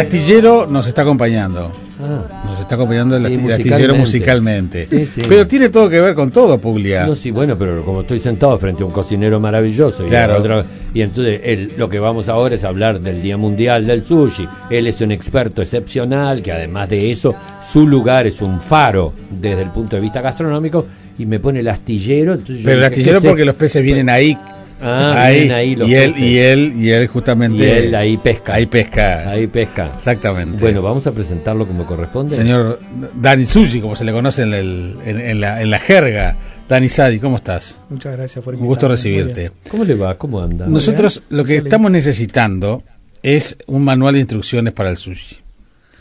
El astillero nos está acompañando. Ah. Nos está acompañando el, Sí, asti- el astillero musicalmente. musicalmente. Sí, sí. Pero tiene todo que ver con todo, Puglia. No, sí, bueno, pero como estoy sentado frente a un cocinero maravilloso y, Claro. otra- y entonces él- lo que vamos ahora es hablar del Día Mundial del Sushi. Él es un experto excepcional que además de eso, su lugar es un faro desde el punto de vista gastronómico y me pone el astillero. entonces yo Pero el dije, astillero porque los peces vienen ahí. Ah, vienen ahí los y él y él y él justamente Y él ahí pesca. ahí pesca. Ahí pesca. Exactamente. Bueno, vamos a presentarlo como corresponde. Señor Dani Sushi, como se le conoce en, el- en- en la, en la jerga. Dani Sadi, ¿cómo estás? Muchas gracias por Un gusto recibirte. bien. ¿Cómo le va? ¿Cómo anda? Nosotros bien. lo que Excelente. estamos necesitando es un manual de instrucciones para el sushi.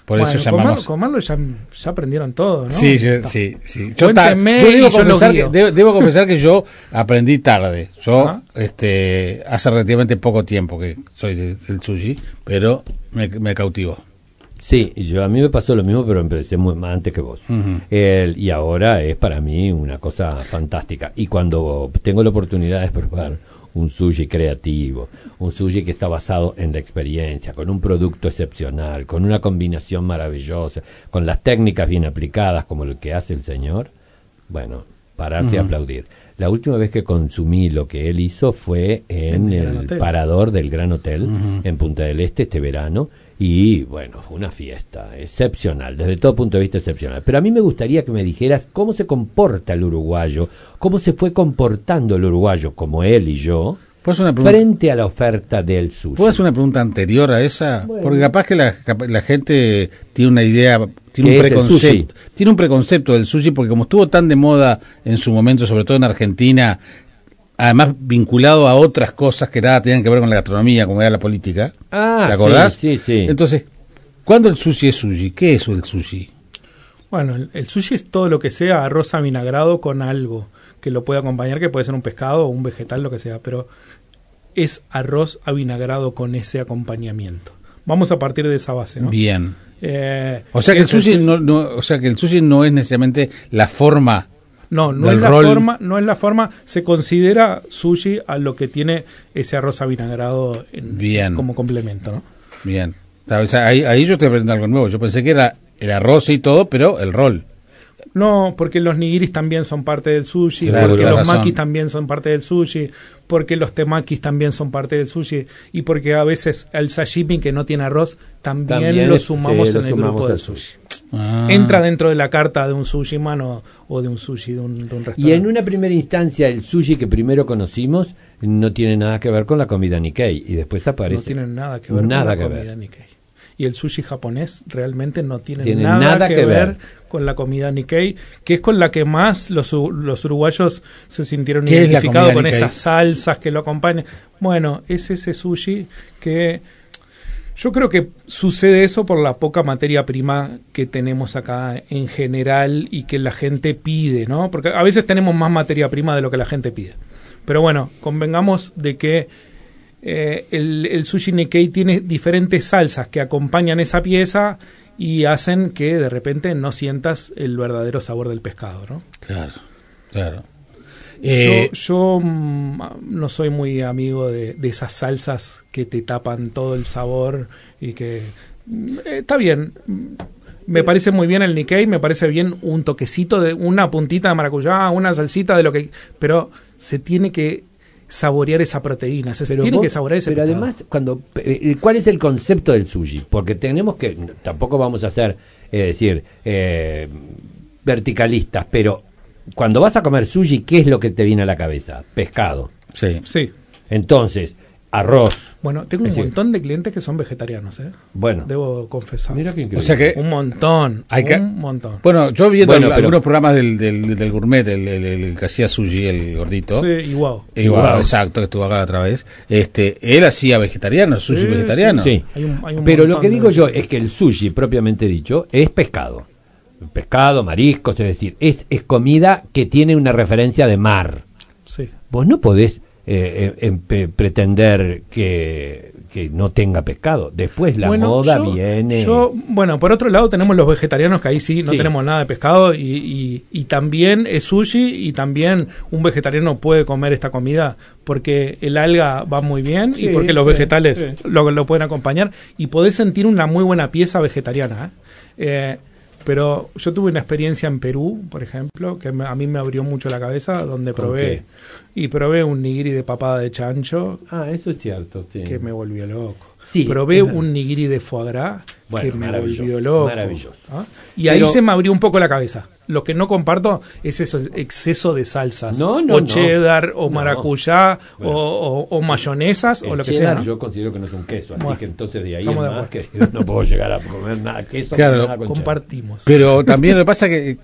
Por Bueno, eso llamamos. Con Marlo ya, ya aprendieron todo, ¿no? Sí, yo- sí, sí. Yo, ta- yo debo, yo confesar que, guío. debo, debo confesar que yo aprendí tarde. Yo Ajá. este, hace relativamente poco tiempo que soy de- del sushi, pero me, me cautivó. Sí, yo a mí me pasó lo mismo, pero empecé muy más antes que vos. El- y ahora es para mí una cosa fantástica. Y cuando tengo la oportunidad de probar un sushi creativo, un sushi que está basado en la experiencia, con un producto excepcional, con una combinación maravillosa, con las técnicas bien aplicadas como el que hace el señor, bueno, pararse y aplaudir. La última vez que consumí lo que él hizo fue en En el parador del Gran Hotel en Punta del Este este verano y bueno, fue una fiesta excepcional, desde todo punto de vista excepcional. Pero a mí me gustaría que me dijeras cómo se comporta el uruguayo, cómo se fue comportando el uruguayo como él y yo ¿Puedo hacer una pregunta, frente a la oferta del sushi. ¿puedo hacer una pregunta anterior a esa? Bueno. Porque capaz que la, la gente tiene una idea, tiene ¿Qué un preconcepto. Tiene un preconcepto del sushi porque como estuvo tan de moda en su momento, sobre todo en Argentina, además vinculado a otras cosas que nada tenían que ver con la gastronomía, como era la política. Ah, ¿Te acordás? sí, sí, sí. Entonces, ¿cuándo el sushi es sushi? ¿Qué es el sushi? Bueno, el, el sushi es todo lo que sea arroz avinagrado con algo que lo puede acompañar, que puede ser un pescado o un vegetal, lo que sea, pero es arroz avinagrado con ese acompañamiento. Vamos a partir de esa base, ¿no? Bien. Eh, O sea que el es el sushi no, no- o sea que el sushi no es necesariamente la forma. No, no es la rol. forma, no es la forma, se considera sushi a lo que tiene ese arroz avinagrado en- Bien. como complemento, ¿no? Bien. O sea, ahí, ahí yo estoy aprendiendo algo nuevo. Yo pensé que era el arroz y todo, pero el rol. No, porque los nigiris también son parte del sushi, Claro, porque los razón. makis también son parte del sushi, porque los temakis también son parte del sushi y porque a veces el sashimi que no tiene arroz también, También lo es- sumamos sí, lo en el sumamos grupo del sushi. sushi. Ah. Entra dentro de la carta de un sushi mano o de un sushi de un, de un restaurante. Y en una primera instancia, el sushi que primero conocimos no tiene nada que ver con la comida Nikkei. Y después aparece. no tiene nada que ver Nada con que la ver. comida Nikkei. Y el sushi japonés realmente no tiene, Tiene nada, nada que, que ver, ver. con la comida Nikkei, que es con la que más los, u- los uruguayos se sintieron ¿Qué es la identificados con Nikkei? esas salsas que lo acompañan. Bueno, es ese sushi que yo creo que sucede eso por la poca materia prima que tenemos acá en general y que la gente pide, ¿no? Porque a veces tenemos más materia prima de lo que la gente pide. Pero bueno, convengamos de que eh, el, el sushi Nikkei tiene diferentes salsas que acompañan esa pieza y hacen que de repente no sientas el verdadero sabor del pescado, ¿no? Claro, claro. Eh, yo yo mm, no soy muy amigo de, de esas salsas que te tapan todo el sabor y que mm, eh, está bien. Mm, Me parece muy bien el Nikkei, me parece bien un toquecito de una puntita de maracuyá, una salsita de lo que, pero se tiene que saborear esa proteína, se tiene vos- que saborear ese pero además, cuando, eh, ¿cuál es el concepto del sushi? Porque tenemos que, tampoco vamos a ser, es decir, eh, verticalistas, pero cuando vas a comer sushi, ¿qué es lo que te viene a la cabeza? Pescado. sí. Sí. Entonces, arroz. Bueno, tengo un Es decir- montón de clientes que son vegetarianos, ¿eh? Bueno, Debo confesar. mira qué increíble. O sea que- Un montón, Hay que- un montón. Bueno, yo viendo Bueno, al- pero- algunos programas del, del, del gourmet, el, el- el que hacía sushi, el gordito. Sí, igual. Igual, Wow. exacto, que estuvo acá la otra vez. Este, él hacía vegetariano, sushi Sí, vegetariano. Sí. Hay un- hay un Pero lo que de- digo yo es que el sushi, propiamente dicho, es pescado. Pescado, mariscos, es decir, es, es comida que tiene una referencia de mar. Sí. Vos no podés eh, eh, em- pretender que, que no tenga pescado. Después la Bueno, moda yo- viene. yo- bueno, por otro lado tenemos los vegetarianos que ahí sí no Sí. tenemos nada de pescado y, y- y también es sushi y también un vegetariano puede comer esta comida porque el alga va muy bien Sí, y porque los vegetales sí. Lo, lo pueden acompañar y podés sentir una muy buena pieza vegetariana. ¿eh? Pero yo tuve una experiencia en Perú, por ejemplo, que a mí me abrió mucho la cabeza, donde ¿Con probé y probé un nigiri de papada de chancho Ah, eso es cierto, sí. que me volvió loco. Sí, Probé un nigiri de foie gras Bueno, que me maravilloso, volvió loco. maravilloso. ¿Ah? Y ahí se me abrió un poco la cabeza. Lo que no comparto es eso, es exceso de salsas. No, no, o no. cheddar, o No. maracuyá, Bueno. o, o- o mayonesas, o lo que cheddar sea. ¿no? yo considero que no es un queso, así Bueno, que entonces de ahí en de más, querido, no puedo llegar a comer nada queso. Claro, nada con cheddar. Compartimos. Pero también lo que pasa que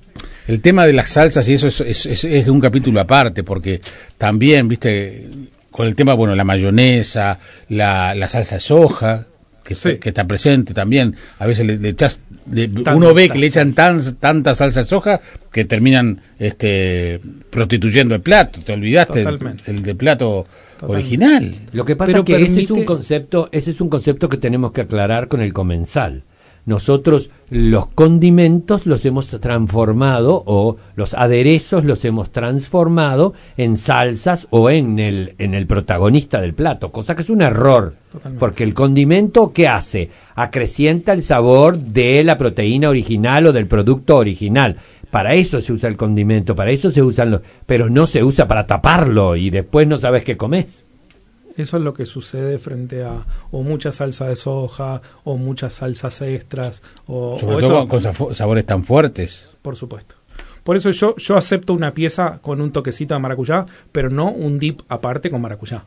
el tema de las salsas y eso es, es, es- es un capítulo aparte, porque también, viste, con el tema, bueno, la mayonesa, la, la salsa de soja, que, Sí. está, que está presente también, a veces le, le echas, le- uno ve que le echan tan, tanta salsa de soja que terminan este, prostituyendo el plato, te olvidaste el, el de plato Totalmente. original. Lo que pasa Pero es que ese es un concepto, ese es un concepto que tenemos que aclarar con el comensal. Nosotros los condimentos los hemos transformado o los aderezos los hemos transformado en salsas o en el en el protagonista del plato, cosa que es un error. Totalmente. Porque el condimento ¿qué hace? Acrecienta el sabor de la proteína original o del producto original. Para eso se usa el condimento, para eso se usan los, pero no se usa para taparlo y después no sabes qué comes. Eso es lo que sucede frente a o mucha salsa de soja, o muchas salsas extras, o, Sobre o todo eso, con sabores tan fuertes. por supuesto. Por eso yo, yo acepto una pieza con un toquecito de maracuyá, pero no un dip aparte con maracuyá.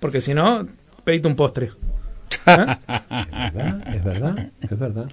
Porque si no, pedite un postre. ¿Eh? ¿Verdad? Es verdad, es verdad.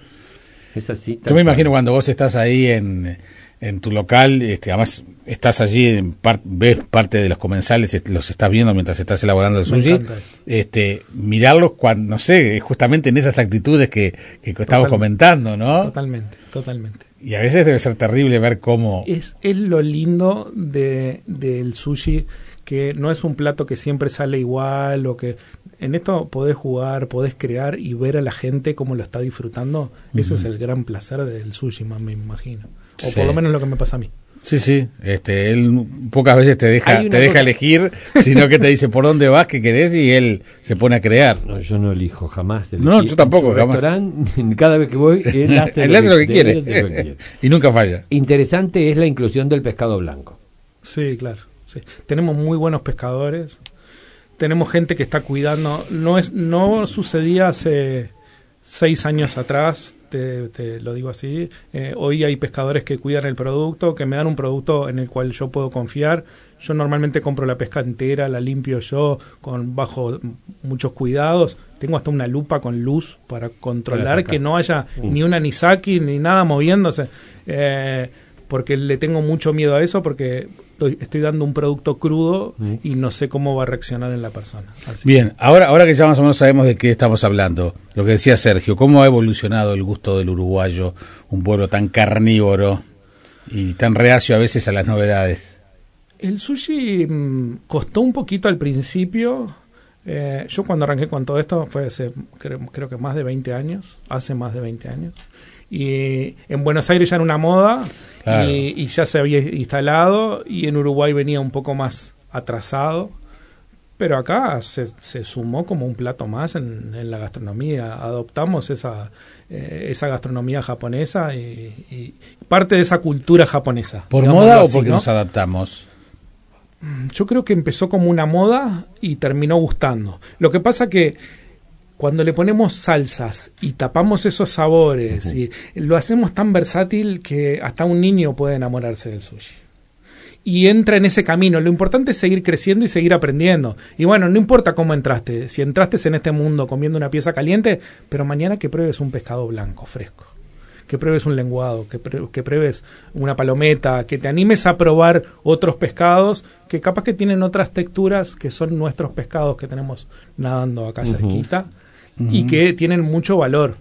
Es así. Yo me imagino cuando vos estás ahí en, en tu local, este, además estás allí, en par- ves parte de los comensales, los estás viendo mientras estás elaborando el sushi, este, mirarlos cuando, no sé, justamente en esas actitudes que, que estamos comentando, ¿no? Totalmente, totalmente. Y a veces debe ser terrible ver cómo... Es, es lo lindo de, del sushi, que no es un plato que siempre sale igual, o que en esto podés jugar, podés crear y ver a la gente cómo lo está disfrutando. Ese es el gran placer del sushi, más me imagino. O Sí. por lo menos lo que me pasa a mí. Sí, sí, este, él pocas veces te deja, te deja elegir, sino que te dice por dónde vas, qué querés, y él se pone a crear. No, yo no elijo jamás. No, yo tampoco, jamás. restaurante, cada vez que voy, él hace, Él hace lo que él quiere. hace lo que quiere. y nunca falla. Interesante es la inclusión del pescado blanco. Sí, claro. sí. Tenemos muy buenos pescadores. Tenemos gente que está cuidando. No es, no sucedía hace seis años atrás, te, te lo digo así. Eh, hoy hay pescadores que cuidan el producto, que me dan un producto en el cual yo puedo confiar. Yo normalmente compro la pesca entera, la limpio yo con bajo muchos cuidados. Tengo hasta una lupa con luz para controlar que no haya Mm. ni una nisaki ni nada moviéndose. Eh, porque le tengo mucho miedo a eso porque estoy, estoy dando un producto crudo Mm. y no sé cómo va a reaccionar en la persona. Así Bien, ahora, ahora que ya más o menos sabemos de qué estamos hablando, lo que decía Sergio, ¿cómo ha evolucionado el gusto del uruguayo, un pueblo tan carnívoro y tan reacio a veces a las novedades? El sushi mm, costó un poquito al principio. Eh, yo cuando arranqué con todo esto fue hace, creo, creo que más de 20 años, hace más de 20 años. Y en Buenos Aires ya era una moda Claro. y, y ya se había instalado y en Uruguay venía un poco más atrasado. Pero acá se, se sumó como un plato más en, en la gastronomía. Adoptamos esa, eh, esa gastronomía japonesa y, y parte de esa cultura japonesa. ¿Por moda o porque ¿no? nos adaptamos? Yo creo que empezó como una moda y terminó gustando. Lo que pasa que cuando le ponemos salsas y tapamos esos sabores y lo hacemos tan versátil que hasta un niño puede enamorarse del sushi. Y entra en ese camino. Lo importante es seguir creciendo y seguir aprendiendo. Y bueno, no importa cómo entraste. Si entraste en este mundo comiendo una pieza caliente, pero mañana que pruebes un pescado blanco, fresco que pruebes un lenguado, que, que pruebes una palometa, que te animes a probar otros pescados que capaz que tienen otras texturas que son nuestros pescados que tenemos nadando acá cerquita y que tienen mucho valor.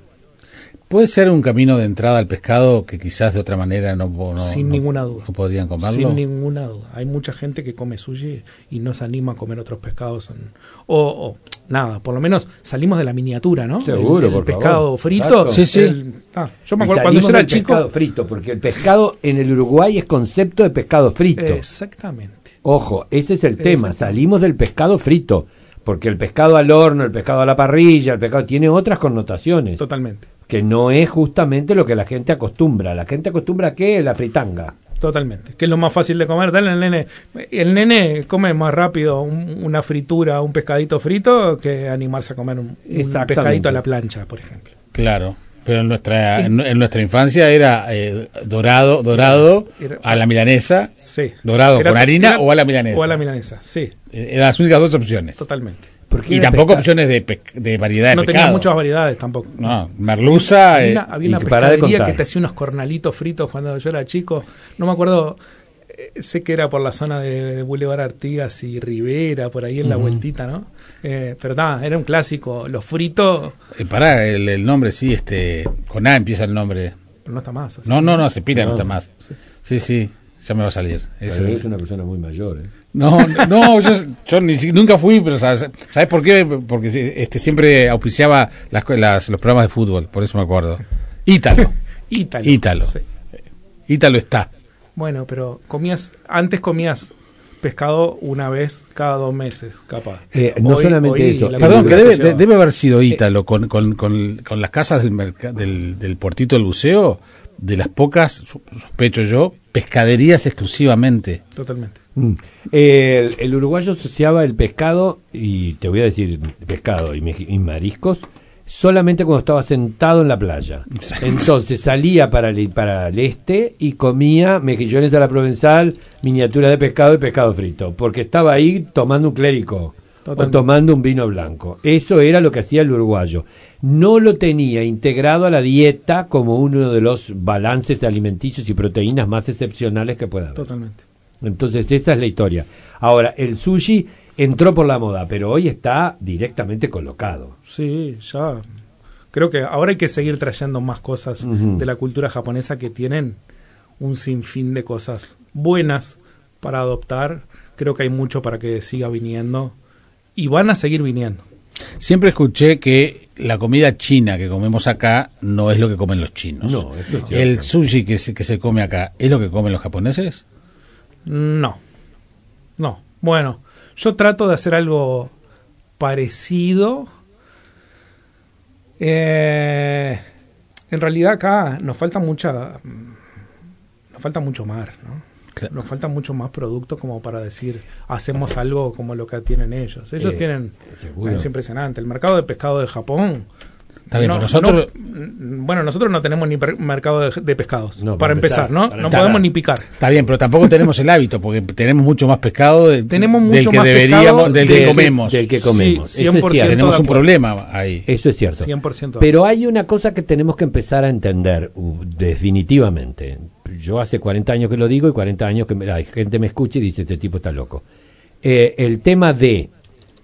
¿Puede ser un camino de entrada al pescado que quizás de otra manera no, no- Sin no- ninguna duda. no podrían comerlo? Sin ninguna duda. Hay mucha gente que come sushi y no se anima a comer otros pescados. en- o, o nada, por lo menos salimos de la miniatura, ¿no? Seguro, el, el por pescado favor. frito. Exacto. Sí, sí. el- ah, yo me acuerdo cuando yo era del chico. pescado frito, porque el pescado en el Uruguay es concepto de pescado frito. Exactamente. Ojo, ese es el tema. Salimos del pescado frito. Porque el pescado al horno, el pescado a la parrilla, el pescado tiene otras connotaciones. Totalmente. Que no es justamente lo que la gente acostumbra. La gente acostumbra a qué? La fritanga. Totalmente. Que es lo más fácil de comer. Dale al nene. El nene come más rápido un- una fritura, un pescadito frito, que animarse a comer un, pescadito a la plancha, por ejemplo. Claro, pero en nuestra en, en nuestra infancia era eh, dorado dorado Era- a la milanesa, Sí. dorado Era- con harina era- o a la milanesa. O a la milanesa, sí. Eh, Eran las únicas dos opciones. Totalmente. Porque Y tampoco pescado. opciones de, de variedad de No tenía pescado. muchas variedades tampoco. No, merluza. Había eh, una, había y una pescadería que te hacía unos cornalitos fritos cuando yo era chico. No me acuerdo. Eh, Sé que era por la zona de Boulevard Artigas y Rivera, por ahí en la vueltita, ¿no? Eh, pero nada, era un clásico. Los fritos, eh, pará, el, el nombre sí, este, con A empieza el nombre. pero no está más. así. No, no, no, se pila, no, No. está más. Sí, sí, ya me va a salir. Pero Ese- eres una persona muy mayor. ¿eh? No, no, no, yo, yo ni si- nunca fui, pero ¿sabes, ¿sabes por qué? Porque este, siempre auspiciaba las- los programas de fútbol, por eso me acuerdo. Ítalo, Ítalo. Ítalo. Sí. Ítalo está. Bueno, pero comías, antes comías pescado una vez cada dos meses, capaz. Eh, no solamente eso, la Perdón, que debe, de- haber sido Ítalo con, con, con, con las casas del, del, del puertito del buceo, de las pocas, sospecho yo, pescaderías exclusivamente. Totalmente. Mm. El, el uruguayo asociaba el pescado, y te voy a decir pescado y, meji- y mariscos, solamente cuando estaba sentado en la playa. Entonces salía para el, para el este y comía mejillones a la provenzal, miniatura de pescado y pescado frito, porque estaba ahí tomando un clérico. O tomando un vino blanco. Eso era lo que hacía el uruguayo. No lo tenía integrado a la dieta como uno de los balances alimenticios y proteínas más excepcionales que pueda haber. Totalmente. Entonces, esa es la historia. Ahora, el sushi entró por la moda, pero hoy está directamente colocado. Sí, ya. Creo que ahora hay que seguir trayendo más cosas de la cultura japonesa que tienen un sinfín de cosas buenas para adoptar. Creo que hay mucho para que siga viniendo y van a seguir viniendo. Siempre escuché que la comida china que comemos acá no es lo que comen los chinos. No, es El sushi que se, que se come acá, ¿es lo que comen los japoneses? No. No. Bueno, yo trato de hacer algo parecido. Eh, en realidad acá nos falta mucha nos falta mucho mar, ¿no? Claro. Nos falta mucho más producto como para decir hacemos algo como lo que tienen ellos. Ellos Eh, tienen seguro. es impresionante. El mercado de pescado de Japón Está bien, no, pero nosotros... no- mm, bueno, nosotros no tenemos ni mercado de, de pescados. No, para para empezar, empezar, ¿no? para no empezar. podemos ni picar. Está bien, pero tampoco tenemos el hábito, porque tenemos mucho más pescado de- Tenemos del mucho que más deberíamos, pescado del del que comemos. del que comemos. Sí, Eso es 100% cierto. tenemos un problema ahí. Eso es cierto. 100%. Pero hay una cosa que tenemos que empezar a entender, uh, definitivamente. Yo hace 40 años que lo digo y 40 años que me- la gente me escucha y dice, este tipo está loco. Eh, el tema de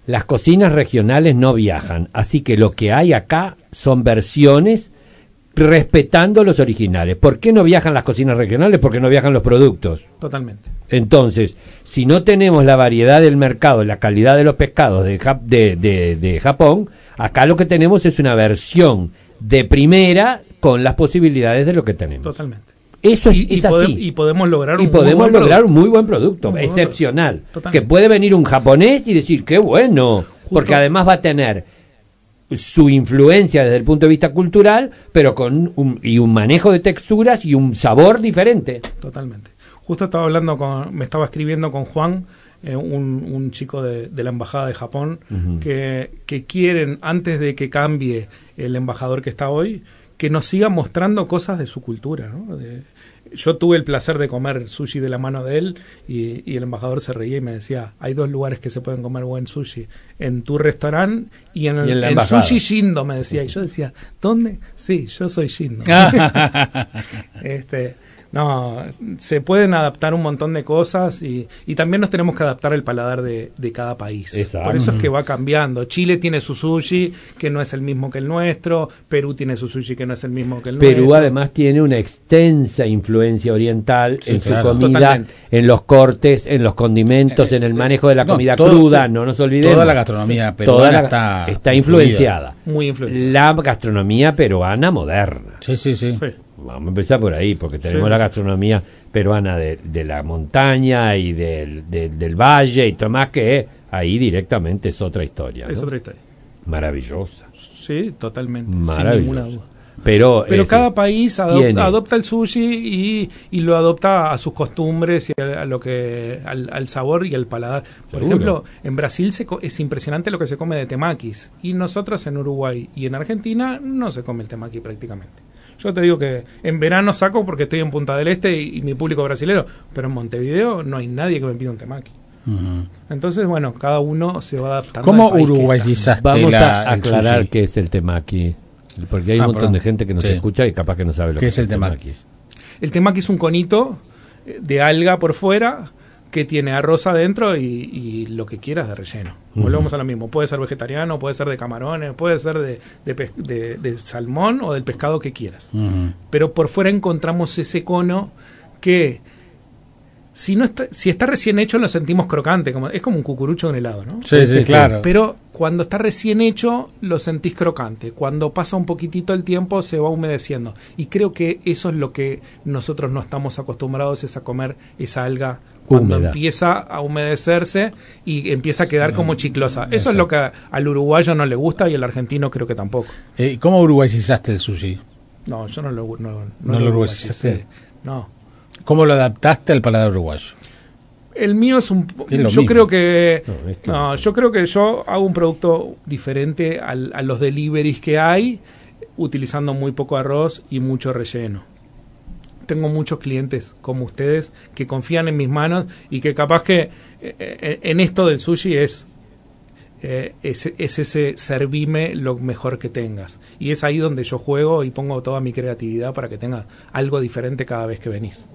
las cocinas regionales no viajan, así que lo que hay acá son versiones respetando los originales. ¿Por qué no viajan las cocinas regionales? Porque no viajan los productos. Totalmente. Entonces, si no tenemos la variedad del mercado, la calidad de los pescados de, de- de Japón, acá lo que tenemos es una versión de primera con las posibilidades de lo que tenemos. Totalmente. Eso es, Y, y es pode- así. y podemos lograr Y un muy podemos buen lograr un muy buen producto, muy excepcional. Que puede venir un japonés y decir, qué bueno, porque además va a tener su influencia desde el punto de vista cultural, pero con un, y un manejo de texturas y un sabor diferente. Totalmente. Justo estaba hablando con, me estaba escribiendo con Juan, eh, un, un chico de, de la embajada de Japón, que, que quieren, antes de que cambie el embajador que está hoy, que nos siga mostrando cosas de su cultura. ¿no? De- yo tuve el placer de comer sushi de la mano de él y, y el embajador se reía y me decía, hay dos lugares que se pueden comer buen sushi, en tu restaurante y en el Y en embajada. Sushi Shindo, me decía. Y yo decía, ¿dónde? Sí, yo soy Shindo. este, no, se pueden adaptar un montón de cosas y, y también nos tenemos que adaptar al paladar de, de cada país. Exacto. Por eso es que va cambiando. Chile tiene su sushi, que no es el mismo que el nuestro. Perú tiene su sushi, que no es el mismo que el Perú nuestro. además tiene una extensa influencia oriental Sí, en claro. su comida, Totalmente. en los cortes, en los condimentos, en el manejo de la no, comida cruda, sí. no nos olvidemos. Toda la gastronomía Sí. peruana Toda la- está influenciada. Muy influenciada. La gastronomía peruana moderna. Sí, sí, sí. Vamos a empezar por ahí, porque tenemos Sí. la gastronomía peruana de, de la montaña y del, del- del valle y todo más que ahí directamente es otra historia. Es ¿no? otra historia. Maravillosa. Sí, totalmente. Sin ninguna Maravillosa. duda. Pero, Pero es- cada país adop- adopta el sushi y, y lo adopta a sus costumbres y a, a lo que al, al sabor y al paladar. Por Seguro. ejemplo, en Brasil se es impresionante lo que se come de temakis y nosotros en Uruguay y en Argentina no se come el temaki prácticamente. Yo te digo que en verano saco porque estoy en Punta del Este y, y mi público brasilero, pero en Montevideo no hay nadie que me pida un temaki. Entonces, bueno, cada uno se va adaptando. ¿Cómo uruguayizaste Vamos la, a aclarar qué es el temaki. Porque hay Ah, un montón perdón. de gente que nos Sí. escucha y capaz que no sabe lo ¿Qué que es el temaki? El temaki es un conito de alga por fuera que tiene arroz adentro y, y lo que quieras de relleno. Volvemos a lo mismo. Puede ser vegetariano, puede ser de camarones, puede ser de, de pes- de- de salmón o del pescado que quieras. Pero por fuera encontramos ese cono que si no está, si está recién hecho lo sentimos crocante, como, es como un cucurucho de un helado, ¿no? Sí, Sí, sí, sí, sí. claro. Pero cuando está recién hecho, lo sentís crocante. Cuando pasa un poquitito el tiempo, se va humedeciendo. Y creo que eso es lo que nosotros no estamos acostumbrados, es a comer esa alga cuando Húmeda. empieza a humedecerse y empieza a quedar como chiclosa. Eso es lo que al uruguayo no le gusta y al argentino creo que tampoco. Eh, ¿Cómo uruguayizaste el sushi? No, yo no lo no, no ¿No lo. ¿Cómo lo adaptaste al paladar uruguayo? El mío es un Es yo mismo. creo que no. yo creo que yo hago un producto diferente al- a los deliveries que hay utilizando muy poco arroz y mucho relleno. Tengo muchos clientes como ustedes que confían en mis manos y que capaz que eh, eh, en esto del sushi es eh, es, es ese servime lo mejor que tengas. Y es ahí donde yo juego y pongo toda mi creatividad para que tengas algo diferente cada vez que venís.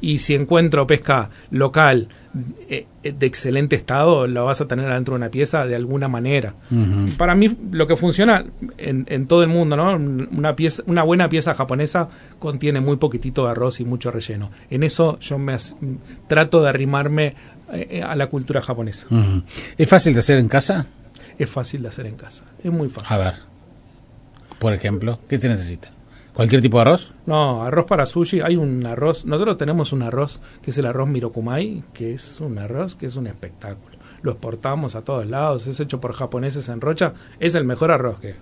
Y si encuentro pesca local eh, eh, de excelente estado, la vas a tener adentro de una pieza de alguna manera. Para mí lo que funciona en, en todo el mundo, ¿no? Una pieza, una buena pieza japonesa contiene muy poquitito de arroz y mucho relleno. En eso yo me trato de arrimarme a la cultura japonesa. ¿Es fácil de hacer en casa? Es fácil de hacer en casa. Es muy fácil. A ver. Por ejemplo, ¿qué se necesita? ¿Cualquier tipo de arroz? No, arroz para sushi, hay un arroz, nosotros tenemos un arroz que es el arroz Mirokumai, que es un arroz que es un espectáculo. Lo exportamos a todos lados, es hecho por japoneses en Rocha, es el mejor arroz que,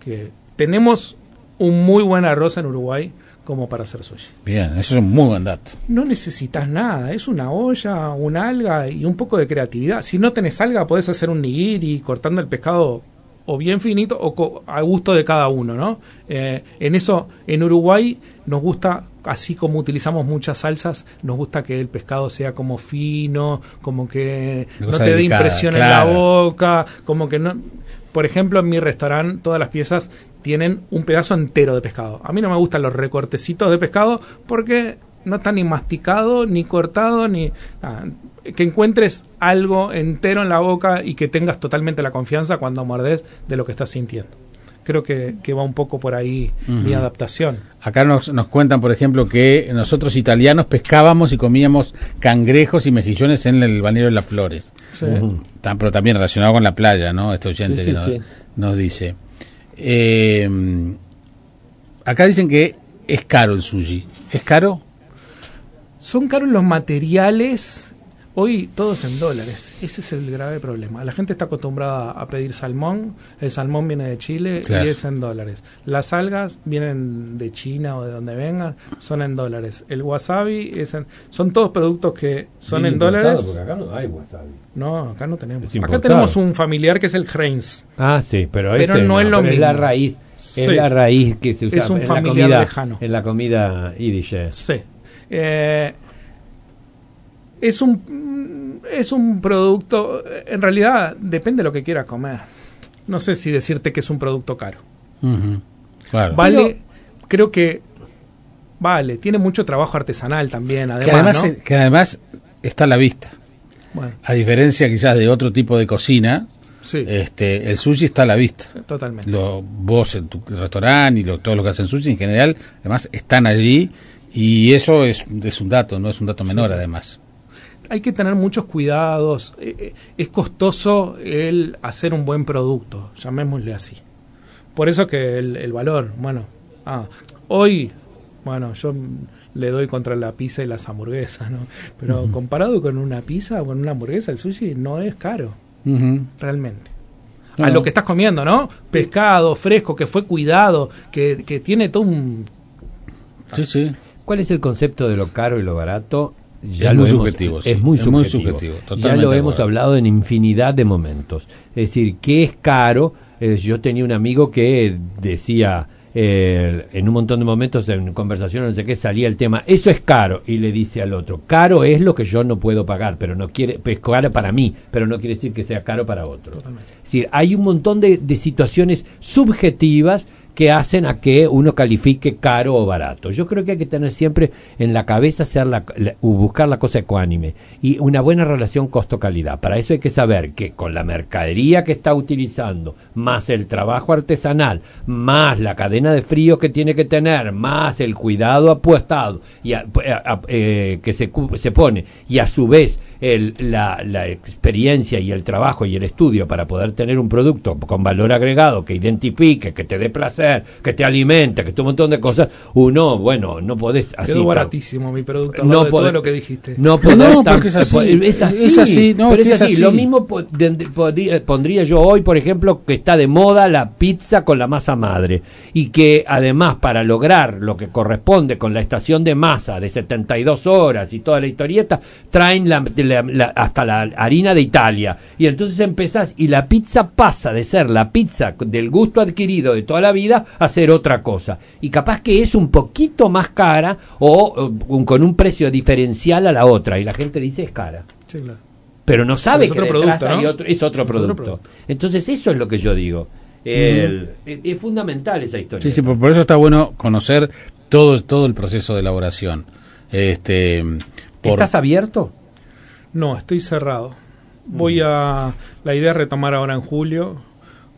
que tenemos un muy buen arroz en Uruguay como para hacer sushi. Bien, eso es un muy buen dato. No necesitas nada, es una olla, una alga y un poco de creatividad. Si no tenés alga, podés hacer un nigiri cortando el pescado o bien finito o a gusto de cada uno, ¿no? Eh, en eso, en Uruguay nos gusta, así como utilizamos muchas salsas, nos gusta que el pescado sea como fino, como que no te dé impresión en la boca, como que no... Por ejemplo, en mi restaurante todas las piezas tienen un pedazo entero de pescado. A mí no me gustan los recortecitos de pescado porque no está ni masticado, ni cortado, ni... nada. que encuentres algo entero en la boca y que tengas totalmente la confianza cuando mordes de lo que estás sintiendo. Creo que, que va un poco por ahí mi adaptación. Acá nos, nos cuentan, por ejemplo, que nosotros italianos pescábamos y comíamos cangrejos y mejillones en el balneario de las Flores. Sí. Pero también relacionado con la playa, ¿no? Este oyente Sí, que sí, nos, sí. nos dice. Eh, acá dicen que es caro el sushi. ¿Es caro? Son caros los materiales. Hoy todo es en dólares. Ese es el grave problema. La gente está acostumbrada a pedir salmón. El salmón viene de Chile Claro. y es en dólares. Las algas vienen de China o de donde vengan, son en dólares. El wasabi es en- son todos productos que son Bien en dólares. porque acá no hay wasabi. No, acá no tenemos. Es Acá tenemos un familiar que es el Heinz. Ah, sí, pero, no es lo la mismo. raíz. Sí. Es la raíz que se usa Es un en la comida, lejano. En la comida. Sí. Eh, es un es un producto, en realidad depende de lo que quieras comer. No sé si decirte que es un producto caro. Claro. Vale, creo que vale. Tiene mucho trabajo artesanal también, además. que, además ¿no? que además está a la vista. Bueno, A diferencia quizás de otro tipo de cocina, sí, este, el sushi está a la vista. totalmente. Lo, vos en tu restaurante y lo, todos los que hacen sushi en general, además están allí y eso es, es un dato, no es un dato menor además. Hay que tener muchos cuidados. eh, eh, Es costoso el hacer un buen producto, llamémosle así. Por eso que el, el valor, bueno, ah, hoy, bueno, yo le doy contra la pizza y las hamburguesas, ¿no? Pero comparado con una pizza o con una hamburguesa, el sushi no es caro, realmente. A lo que estás comiendo, ¿no? Pescado fresco, que fue cuidado, que, que tiene todo un... Sí, sí. ¿Cuál es el concepto de lo caro y lo barato? Es lo muy hemos- subjetivo, sí. Es muy Es muy subjetivo. ya lo hemos hablado en infinidad de momentos. Es decir, ¿qué es caro? Eh, yo tenía un amigo que decía eh, en un montón de momentos en conversaciones, no sé qué, salía el tema, eso es caro. Y le dice al otro, caro es lo que yo no puedo pagar, pero no quiere, pues caro para mí, pero no quiere decir que sea caro para otro. Totalmente. Es decir, hay un montón de, de situaciones subjetivas que hacen a que uno califique caro o barato. Yo creo que hay que tener siempre en la cabeza ser la- la- buscar la cosa ecuánime y una buena relación costo-calidad. Para eso hay que saber que con la mercadería que está utilizando, más el trabajo artesanal, más la cadena de frío que tiene que tener, más el cuidado apuestado y a- eh, que se, se pone y a su vez el- la experiencia y el trabajo y el estudio para poder tener un producto con valor agregado que identifique, que te dé placer, que te alimente, que te un montón de cosas, uno, bueno, no podés así. Quedó baratísimo mi producto, lado de todo lo que dijiste. No, No, podés no, tan- porque es así. Es así, Es así, no, pero es así. así. Lo mismo pondría yo hoy, por ejemplo, que está de moda la pizza con la masa madre y que además para lograr lo que corresponde con la estación de masa de 72 horas y toda la historieta, traen la- la- la- hasta la harina de Italia. Y entonces empezás y la pizza pasa de ser la pizza del gusto adquirido de toda la vida a ser otra cosa. Y capaz que es un poquito más cara o, o un- con un precio diferencial a la otra. Y la gente dice es cara Sí, claro. pero no sabe es que otro producto, hay ¿no? otro, es otro Es otro producto. Entonces eso es lo que yo digo. El- es, es fundamental esa historia. Sí, sí, por, por eso está bueno conocer todo, todo el proceso de elaboración. Este, por- ¿Estás abierto? No, estoy cerrado. Voy a. La idea es retomar ahora en julio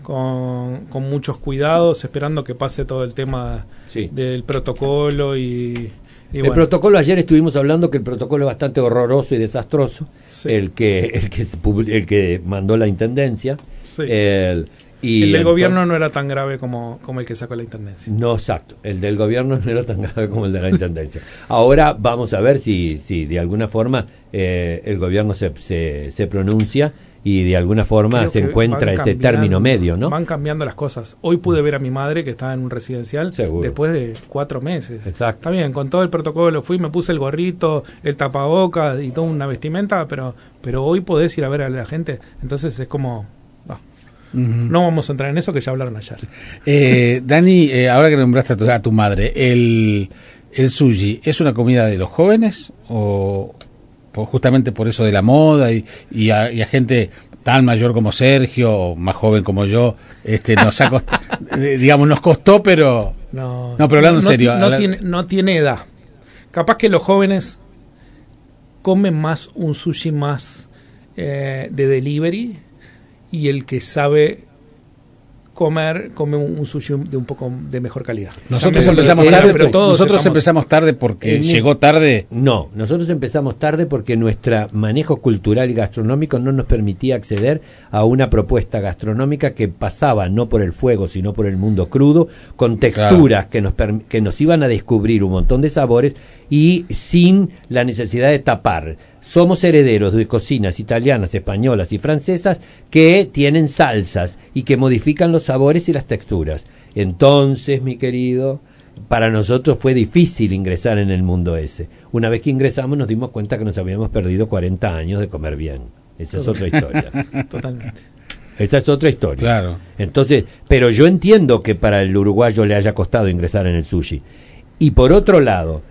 con, con muchos cuidados, esperando que pase todo el tema Sí. del protocolo y. y el bueno, protocolo, ayer estuvimos hablando que el protocolo es bastante horroroso y desastroso. Sí. El que el que, el que mandó la intendencia. Sí. El, y el del entonces- gobierno no era tan grave como, como el que sacó la intendencia. No, exacto. El del gobierno no era tan grave como el de la intendencia. Ahora vamos a ver si, si de alguna forma eh, el gobierno se, se, se pronuncia y de alguna forma Creo se encuentra ese término medio, ¿no? Van cambiando las cosas. Hoy pude ver a mi madre que estaba en un residencial Seguro. después de cuatro meses. Exacto. Está bien, con todo el protocolo fui, me puse el gorrito, el tapabocas y toda una vestimenta, pero, pero hoy podés ir a ver a la gente. Entonces es como... ah. No vamos a entrar en eso que ya hablaron ayer. Eh, Dani, eh, ahora que nombraste a tu, a tu madre, el, ¿el sushi es una comida de los jóvenes o por- justamente por eso de la moda y, y, a, y a gente tan mayor como Sergio o más joven como yo, este, nos ha cost- eh, digamos, nos costó, pero No, No, pero hablando en serio, No, tiene, no tiene edad. Capaz que los jóvenes comen más un sushi más eh, de delivery y el que sabe comer come un, un sushi de un poco de mejor calidad. nosotros empezamos sí, tarde, pero todos nosotros estamos- empezamos tarde porque llegó tarde. No, nosotros empezamos tarde porque nuestro manejo cultural y gastronómico no nos permitía acceder a una propuesta gastronómica que pasaba no por el fuego, sino por el mundo crudo, con texturas que, nos que nos iban a descubrir un montón de sabores y sin la necesidad de tapar. Somos herederos de cocinas italianas, españolas y francesas que tienen salsas y que modifican los sabores y las texturas. Entonces, mi querido, para nosotros fue difícil ingresar en el mundo ese. Una vez que ingresamos nos dimos cuenta que nos habíamos perdido 40 años de comer bien. Esa es otra historia. Totalmente. Esa es otra historia. Claro. Entonces, pero yo entiendo que para el uruguayo le haya costado ingresar en el sushi. Y por otro lado,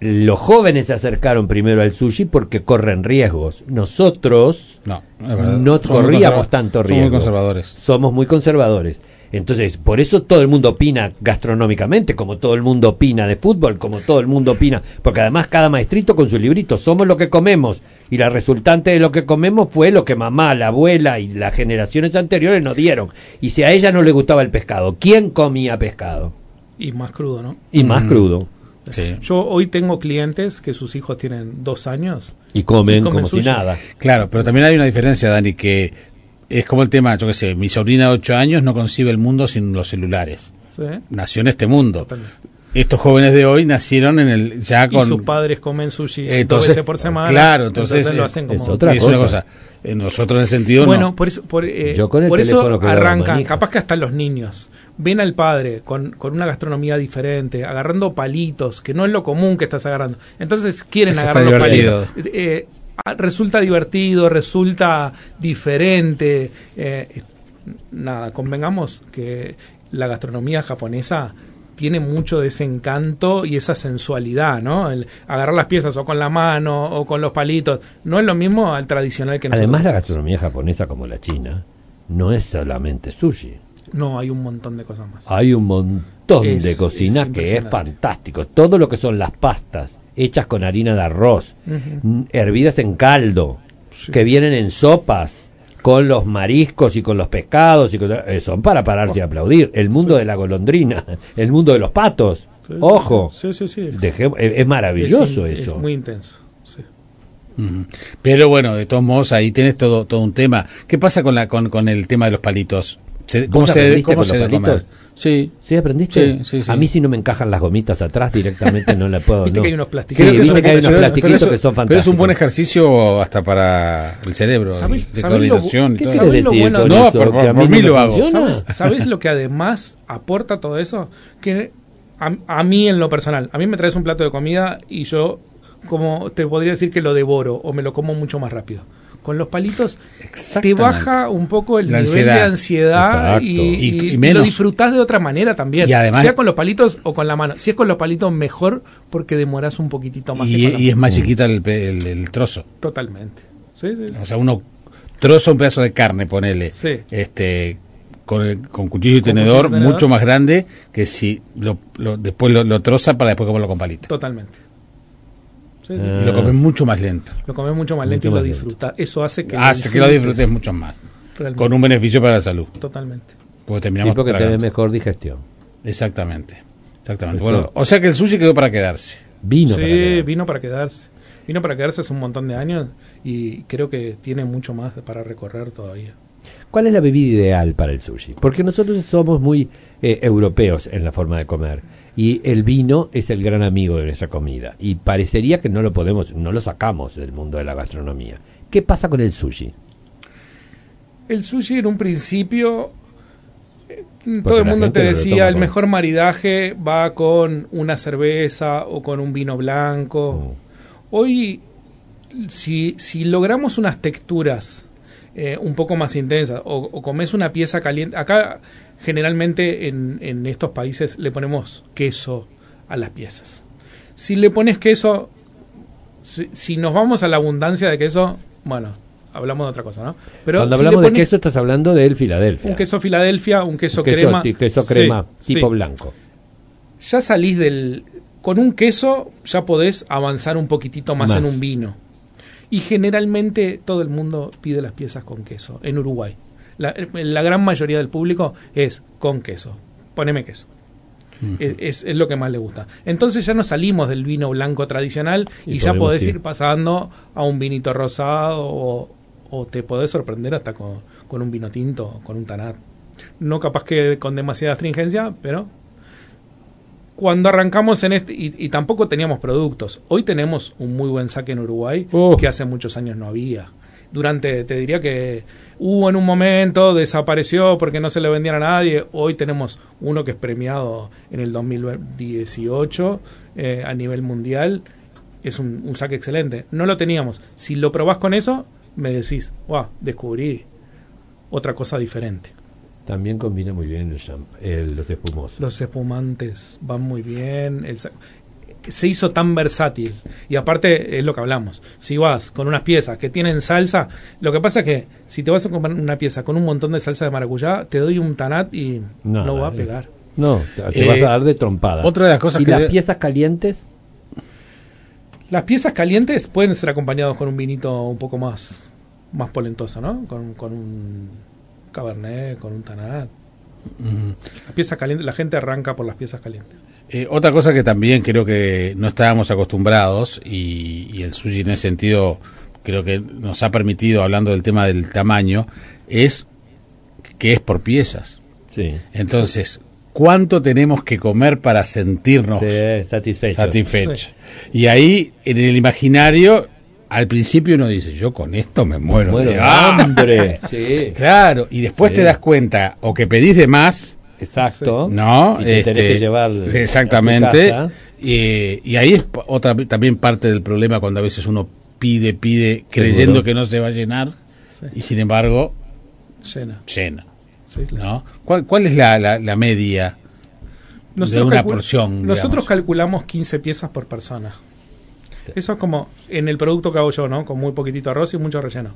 los jóvenes se acercaron primero al sushi porque corren riesgos. Nosotros No, Somos corríamos tanto somos riesgo. muy conservadores. Somos muy conservadores. Entonces, por eso todo el mundo opina gastronómicamente, como todo el mundo opina de fútbol, como todo el mundo opina, porque además cada maestrito con su librito, somos lo que comemos, y la resultante de lo que comemos fue lo que mamá, la abuela y las generaciones anteriores nos dieron. Y si a ella no le gustaba el pescado, ¿quién comía pescado? Y más crudo, ¿no? Y más crudo. Sí. Yo hoy tengo clientes que sus hijos tienen dos años. Y comen, Y comen como si sushi. nada. Claro, pero también hay una diferencia, Dani, que es como el tema, yo qué sé, mi sobrina de 8 años no concibe el mundo sin los celulares. ¿sí? Nació en este mundo. Estos jóvenes de hoy nacieron en el ya Y con sus padres comen sushi dos Entonces, veces por semana. claro, entonces, lo hacen como... es otra es una cosa. Eh, Nosotros en el sentido Bueno, no. por eso, por, eh, Yo con el por eso arrancan, manija. capaz que hasta los niños ven al padre con, con una gastronomía diferente, agarrando palitos, que no es lo común que estás agarrando. Entonces quieren Eso agarrar los palitos. Eh, ah, resulta divertido, resulta diferente. eh, nada, convengamos que la gastronomía japonesa tiene mucho de ese encanto y esa sensualidad, ¿no? El agarrar las piezas o con la mano o con los palitos. No es lo mismo al tradicional que nosotros. Además, la gastronomía japonesa, como la china, no es solamente sushi. No, hay un montón de cosas más. Hay un montón Es- de cocina es que es fantástico. Todo lo que son las pastas hechas con harina de arroz, hervidas en caldo, Sí. que vienen en sopas, con los mariscos y con los pescados, y con- eh, son para pararse y aplaudir. El mundo de la golondrina, el mundo de los patos. Sí, Ojo, Sí, sí, sí. Es, Deje- es, es maravilloso es in- eso. Es muy intenso. Pero bueno, de todos modos ahí tienes todo todo un tema. ¿Qué pasa con la con, con el tema de los palitos? Se- ¿Cómo ¿Vos se debe, aprendiste cómo con se los debe comer? Sí. ¿Sí aprendiste? Sí, sí, sí. A mí si no me encajan las gomitas atrás directamente no la puedo. Viste no. que hay unos plastiquitos. Sí, que viste es un que hay buen- unos pero- plastiquitos pero eso- que son Pero fantásticos. es un buen ejercicio hasta para el cerebro, ¿Sabes- de sabes lo- coordinación y ¿Qué todo. ¿Sabés lo decir bueno con de- No, eso? por- ¿Que a por mí no lo hago. sabes lo que además aporta todo eso? Que a, a mí en lo personal, a mí me traes un plato de comida y yo como te podría decir que lo devoro o me lo como mucho más rápido. Con los palitos te baja un poco el La nivel ansiedad. de ansiedad y, Y- y- y y menos. lo disfrutás de otra manera también. Y además- sea con los palitos o con la mano. Si es con los palitos, mejor porque demoras un poquitito más. que Y, con la es más chiquita el, el- el trozo. Totalmente. Sí, sí, sí. O sea, uno troza un pedazo de carne, ponele. Este con, el- con cuchillo y Con tenedor, cuchillo y tenedor. mucho más grande que si lo, lo- después lo, lo troza para después comerlo con palito. Totalmente. Sí, sí. Ah. Y lo comes mucho más lento. Lo comes mucho más lento Mucho y lo más disfrutas. Eso hace que Hace que lo disfrutes mucho más. realmente. Con un beneficio para la salud. Totalmente. Porque Sí, terminamos porque tragando. tenés mejor digestión. Exactamente. Exactamente. Bueno, o sea que el sushi quedó para quedarse. Vino. sí, para quedar. vino para quedarse. Vino para quedarse hace un montón de años y creo que tiene mucho más para recorrer todavía. ¿Cuál es la bebida ideal para el sushi? Porque nosotros somos muy eh, europeos en la forma de comer y el vino es el gran amigo de nuestra comida y parecería que no lo podemos, no lo sacamos del mundo de la gastronomía. ¿Qué pasa con el sushi? El sushi en un principio, eh, todo el mundo te decía, el con- mejor maridaje va con una cerveza o con un vino blanco. Hoy, si, si logramos unas texturas eh, un poco más intensas o, o comes una pieza caliente, acá generalmente en, en estos países le ponemos queso a las piezas. Si le pones queso, si, si nos vamos a la abundancia de queso, bueno, hablamos de otra cosa, ¿no? Pero Cuando si hablamos de queso estás hablando del Filadelfia. un queso Filadelfia, un queso, queso, crema. queso crema sí. tipo blanco. Ya salís del. Con un queso ya podés avanzar un poquitito más, Más. en un vino. Y generalmente todo el mundo pide las piezas con queso en Uruguay. La, la gran mayoría del público es con queso. Poneme queso. Es, es- es lo que más le gusta. Entonces ya no salimos del vino blanco tradicional y, Y ya podés ir. ir pasando a un vinito rosado o, o te podés sorprender hasta con, con un vino tinto, con un tanat. No capaz que con demasiada astringencia, pero cuando arrancamos en este, y, y tampoco teníamos productos, hoy tenemos un muy buen saque en Uruguay Oh. que hace muchos años no había. Durante, te diría que hubo en un momento, desapareció porque no se le vendían a nadie. Hoy tenemos uno que es premiado en el 2018 eh, a nivel mundial. Es un, un saque excelente. No lo teníamos. Si lo probás con eso, me decís, wow, descubrí otra cosa diferente. También combina muy bien el champ- el- los espumosos. Los espumantes van muy bien. El se hizo tan versátil. Y aparte es lo que hablamos. Si vas con unas piezas que tienen salsa, lo que pasa es que si te vas a comprar una pieza con un montón de salsa de maracuyá, te doy un tanat y no, va a pegar. No, te vas a dar de trompada. Otra de las cosas ¿Y que las piezas calientes? Las piezas calientes pueden ser acompañados con un vinito un poco más, más polentoso, ¿no? Con, con un cabernet, con un tanat. Las piezas calientes, la gente arranca por las piezas calientes. Eh, otra cosa que también creo que no estábamos acostumbrados y, el sushi en ese sentido creo que nos ha permitido, hablando del tema del tamaño, es que es por piezas. Sí. Entonces, ¿cuánto tenemos que comer para sentirnos satisfechos? Y ahí, en el imaginario, al principio uno dice, yo con esto me muero, de hambre. Claro, y después te das cuenta o que pedís de más Exacto. ¿No? Y te tenés que este, llevar. Exactamente. y ahí es otra también parte del problema cuando a veces uno pide, pide, creyendo que no se va a llenar y sin embargo llena. Llena. ¿no? ¿Cuál, ¿Cuál es la, la, media de una porción? Nosotros calculamos 15 piezas por persona. Eso es como en el producto que hago yo, ¿no? Con muy poquitito arroz y mucho relleno.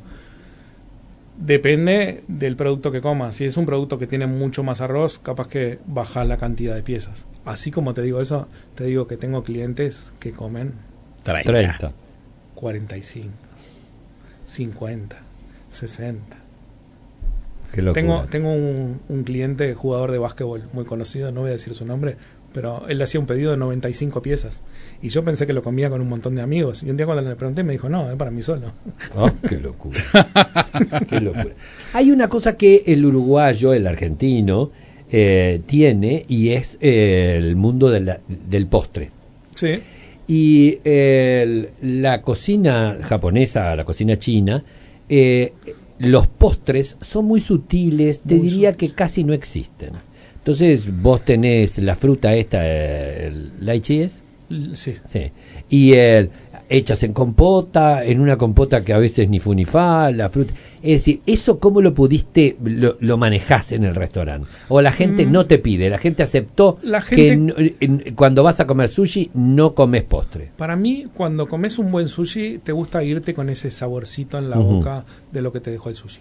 Depende del producto que comas. Si es un producto que tiene mucho más arroz, capaz que baja la cantidad de piezas. Así como te digo eso, te digo que tengo clientes que comen 30, 45, 50, 60. tengo tengo un, un cliente jugador de básquetbol muy conocido, no voy a decir su nombre, pero él hacía un pedido de 95 piezas. Y yo pensé que lo comía con un montón de amigos. Y un día cuando le pregunté me dijo, no, es para mí solo. Oh, qué locura. qué locura. Hay una cosa que el uruguayo, el argentino, eh, tiene y es eh, el mundo del postre. Sí. Y la cocina japonesa, la cocina china, eh, los postres son muy sutiles, te diría que casi no existen. Entonces vos tenés la fruta esta, el lychee Sí. Sí. Y el, hechas en compota, en una compota que a veces ni fa, la fruta. Es decir, ¿eso cómo lo pudiste, lo, lo manejás en el restaurante? O la gente mm. no te pide, la gente aceptó que cuando vas a comer sushi no comes postre. Para mí, cuando comes un buen sushi, te gusta irte con ese saborcito en la boca de lo que te dejó el sushi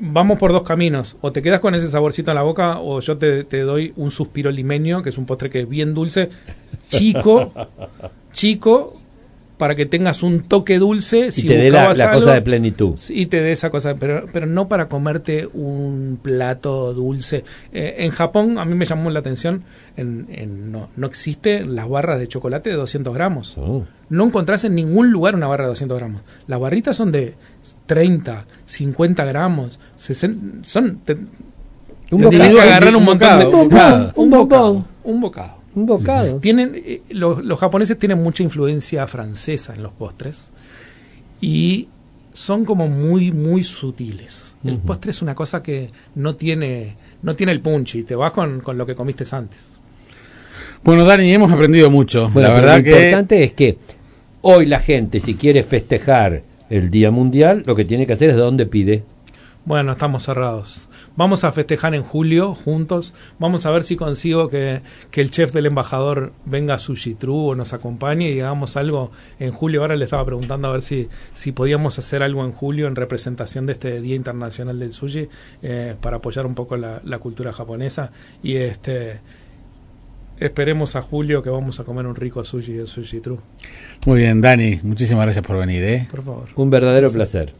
vamos por dos caminos. O te quedas con ese saborcito en la boca, o yo te, te, doy un suspiro limeño, que es un postre que es bien dulce, chico, chico, para que tengas un toque dulce. Si y te dé la, cosa de plenitud. Y te dé esa cosa, pero, pero no para comerte un plato dulce. Eh, en Japón, a mí me llamó la atención, en, no, no existe las barras de chocolate de 200 gramos. Oh. No encontrás en ningún lugar una barra de 200 gramos. Las barritas son de 30, 50 gramos, 60, son... un bocado. agarrar un, montón de... Un bocado. Un bocado. Un bocado. Un bocado. Tienen, eh, los, los, japoneses tienen mucha influencia francesa en los postres y son como muy, muy sutiles. El postre es una cosa que no tiene, no tiene el punch y te vas con, con lo que comiste antes. Bueno, Dani, hemos aprendido mucho. la verdad lo importante es que hoy la gente, si quiere festejar el Día Mundial, lo que tiene que hacer es dónde pide. Bueno, estamos cerrados. Vamos a festejar en julio juntos. Vamos a ver si consigo que, el chef del embajador venga a Sushi True o nos acompañe y hagamos algo en julio. Ahora le estaba preguntando a ver si, si podíamos hacer algo en julio en representación de este Día Internacional del Sushi eh, para apoyar un poco la, la cultura japonesa. Y este esperemos a julio que vamos a comer un rico sushi de Sushi True. Muy bien, Dani, muchísimas gracias por venir. ¿eh? Por favor. Un verdadero placer.